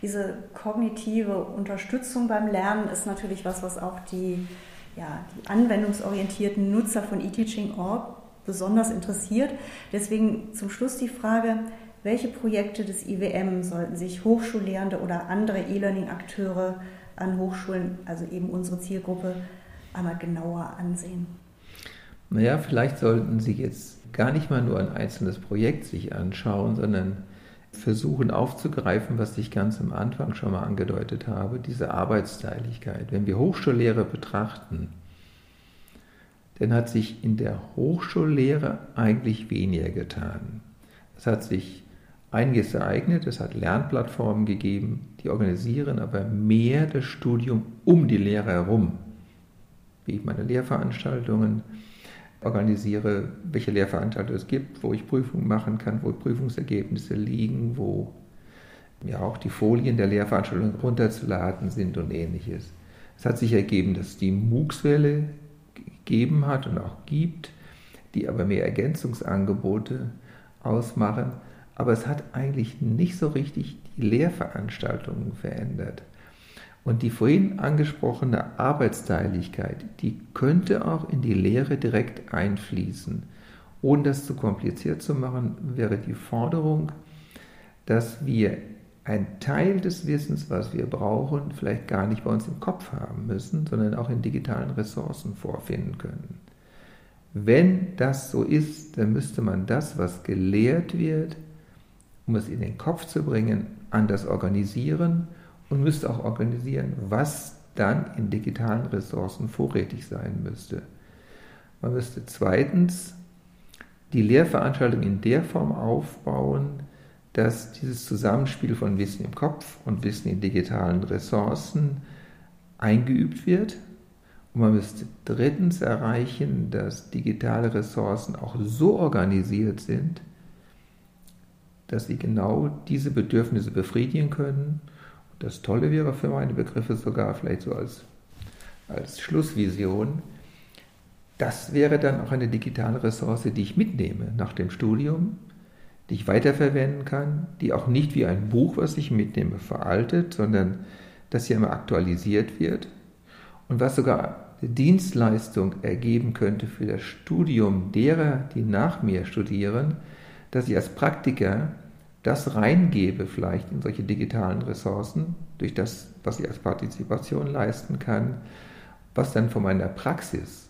Diese kognitive Unterstützung beim Lernen ist natürlich was, was auch die, ja, die anwendungsorientierten Nutzer von eTeaching.org besonders interessiert. Deswegen zum Schluss die Frage, welche Projekte des IWM sollten sich Hochschullehrende oder andere E-Learning-Akteure an Hochschulen, also eben unsere Zielgruppe, einmal genauer ansehen? Naja, vielleicht sollten Sie jetzt gar nicht mal nur ein einzelnes Projekt sich anschauen, sondern versuchen aufzugreifen, was ich ganz am Anfang schon mal angedeutet habe, diese Arbeitsteiligkeit. Wenn wir Hochschullehre betrachten, dann hat sich in der Hochschullehre eigentlich weniger getan. Es hat sich einiges ereignet, es hat Lernplattformen gegeben, die organisieren aber mehr das Studium um die Lehre herum. Wie ich meine Lehrveranstaltungen organisiere, welche Lehrveranstaltungen es gibt, wo ich Prüfungen machen kann, wo Prüfungsergebnisse liegen, wo ja auch die Folien der Lehrveranstaltung runterzuladen sind und ähnliches. Es hat sich ergeben, dass die MOOCs-Welle gegeben hat und auch gibt, die aber mehr Ergänzungsangebote ausmachen. Aber es hat eigentlich nicht so richtig die Lehrveranstaltungen verändert. Und die vorhin angesprochene Arbeitsteiligkeit, die könnte auch in die Lehre direkt einfließen. Ohne das zu kompliziert zu machen, wäre die Forderung, dass wir einen Teil des Wissens, was wir brauchen, vielleicht gar nicht bei uns im Kopf haben müssen, sondern auch in digitalen Ressourcen vorfinden können. Wenn das so ist, dann müsste man das, was gelehrt wird, um es in den Kopf zu bringen, anders organisieren und müsste auch organisieren, was dann in digitalen Ressourcen vorrätig sein müsste. Man müsste zweitens die Lehrveranstaltung in der Form aufbauen, dass dieses Zusammenspiel von Wissen im Kopf und Wissen in digitalen Ressourcen eingeübt wird. Und man müsste drittens erreichen, dass digitale Ressourcen auch so organisiert sind, dass sie genau diese Bedürfnisse befriedigen können das Tolle wäre für meine Begriffe sogar vielleicht so als, als Schlussvision, das wäre dann auch eine digitale Ressource, die ich mitnehme nach dem Studium, die ich weiterverwenden kann, die auch nicht wie ein Buch, was ich mitnehme, veraltet, sondern das hier immer aktualisiert wird. Und was sogar eine Dienstleistung ergeben könnte für das Studium derer, die nach mir studieren, dass ich als Praktiker das reingebe vielleicht in solche digitalen Ressourcen, durch das, was ich als Partizipation leisten kann, was dann von meiner Praxis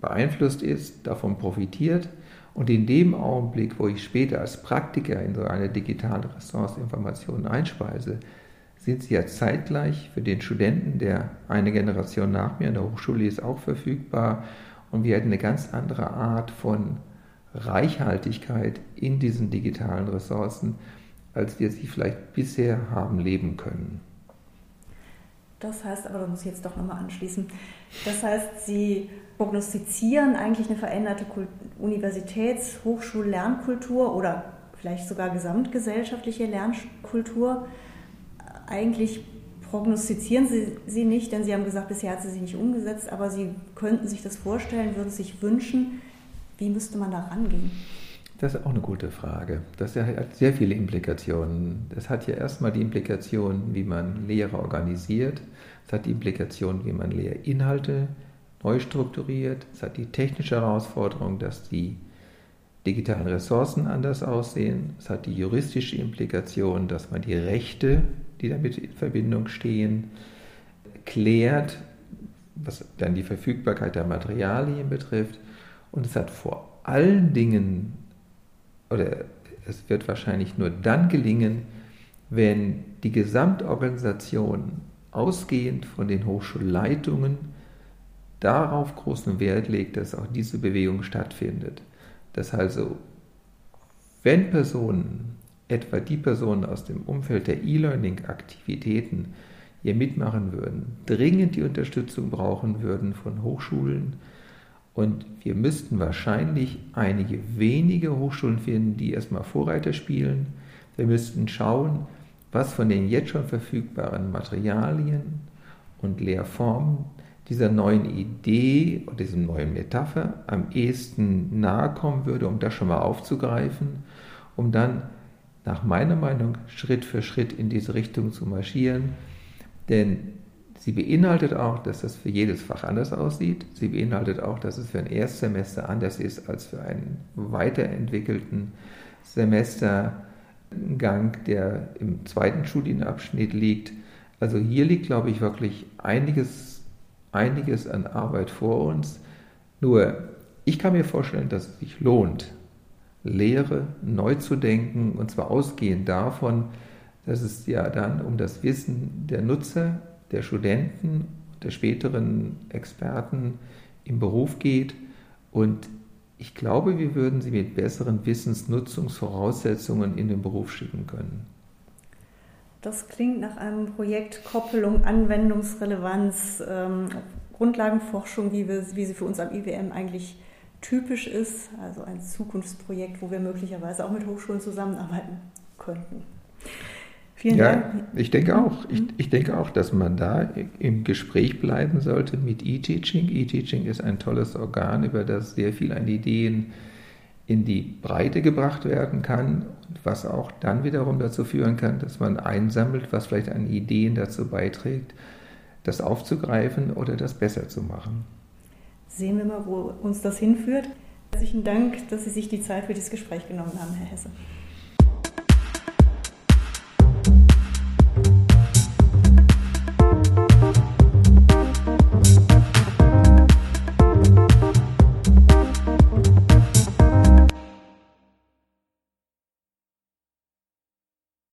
beeinflusst ist, davon profitiert und in dem Augenblick, wo ich später als Praktiker in so eine digitale Ressource Informationen einspeise, sind sie ja zeitgleich für den Studenten, der eine Generation nach mir in der Hochschule ist, auch verfügbar und wir hätten eine ganz andere Art von Reichhaltigkeit in diesen digitalen Ressourcen, als wir sie vielleicht bisher haben leben können. Das heißt aber, da muss ich jetzt doch nochmal anschließen, das heißt, Sie prognostizieren eigentlich eine veränderte Universitäts-, Hochschul-, Lernkultur oder vielleicht sogar gesamtgesellschaftliche Lernkultur. Eigentlich prognostizieren Sie sie nicht, denn Sie haben gesagt, bisher hat sie sich nicht umgesetzt, aber Sie könnten sich das vorstellen, würden sich wünschen, wie müsste man da rangehen? Das ist auch eine gute Frage. Das hat sehr viele Implikationen. Das hat ja erstmal die Implikation, wie man Lehre organisiert. Es hat die Implikation, wie man Lehrinhalte neu strukturiert. Es hat die technische Herausforderung, dass die digitalen Ressourcen anders aussehen. Es hat die juristische Implikation, dass man die Rechte, die damit in Verbindung stehen, klärt, was dann die Verfügbarkeit der Materialien betrifft. Und es hat vor allen Dingen, oder es wird wahrscheinlich nur dann gelingen, wenn die Gesamtorganisation ausgehend von den Hochschulleitungen darauf großen Wert legt, dass auch diese Bewegung stattfindet. Dass also, wenn Personen, etwa die Personen aus dem Umfeld der E-Learning-Aktivitäten hier mitmachen würden, dringend die Unterstützung brauchen würden von Hochschulen, und wir müssten wahrscheinlich einige wenige Hochschulen finden, die erstmal Vorreiter spielen. Wir müssten schauen, was von den jetzt schon verfügbaren Materialien und Lehrformen dieser neuen Idee oder diesem neuen Metapher am ehesten nahe kommen würde, um das schon mal aufzugreifen, um dann nach meiner Meinung Schritt für Schritt in diese Richtung zu marschieren, denn sie beinhaltet auch, dass das für jedes Fach anders aussieht. Sie beinhaltet auch, dass es für ein Erstsemester anders ist als für einen weiterentwickelten Semestergang, der im zweiten Studienabschnitt liegt. Also hier liegt, glaube ich, wirklich einiges, einiges an Arbeit vor uns. Nur, ich kann mir vorstellen, dass es sich lohnt, Lehre neu zu denken, und zwar ausgehend davon, dass es ja dann um das Wissen der Nutzer, der Studenten, der späteren Experten im Beruf geht. Und ich glaube, wir würden sie mit besseren Wissensnutzungsvoraussetzungen in den Beruf schicken können. Das klingt nach einem Projekt Koppelung, Anwendungsrelevanz, ähm, Grundlagenforschung, wie, wir, wie sie für uns am IWM eigentlich typisch ist. Also ein Zukunftsprojekt, wo wir möglicherweise auch mit Hochschulen zusammenarbeiten könnten. Vielen ja, Dank. Ich denke auch. Ich, ich, denke auch, dass man da im Gespräch bleiben sollte mit E-Teaching. E-Teaching ist ein tolles Organ, über das sehr viel an Ideen in die Breite gebracht werden kann, was auch dann wiederum dazu führen kann, dass man einsammelt, was vielleicht an Ideen dazu beiträgt, das aufzugreifen oder das besser zu machen. Sehen wir mal, wo uns das hinführt. Herzlichen Dank, dass Sie sich die Zeit für dieses Gespräch genommen haben, Herr Hesse.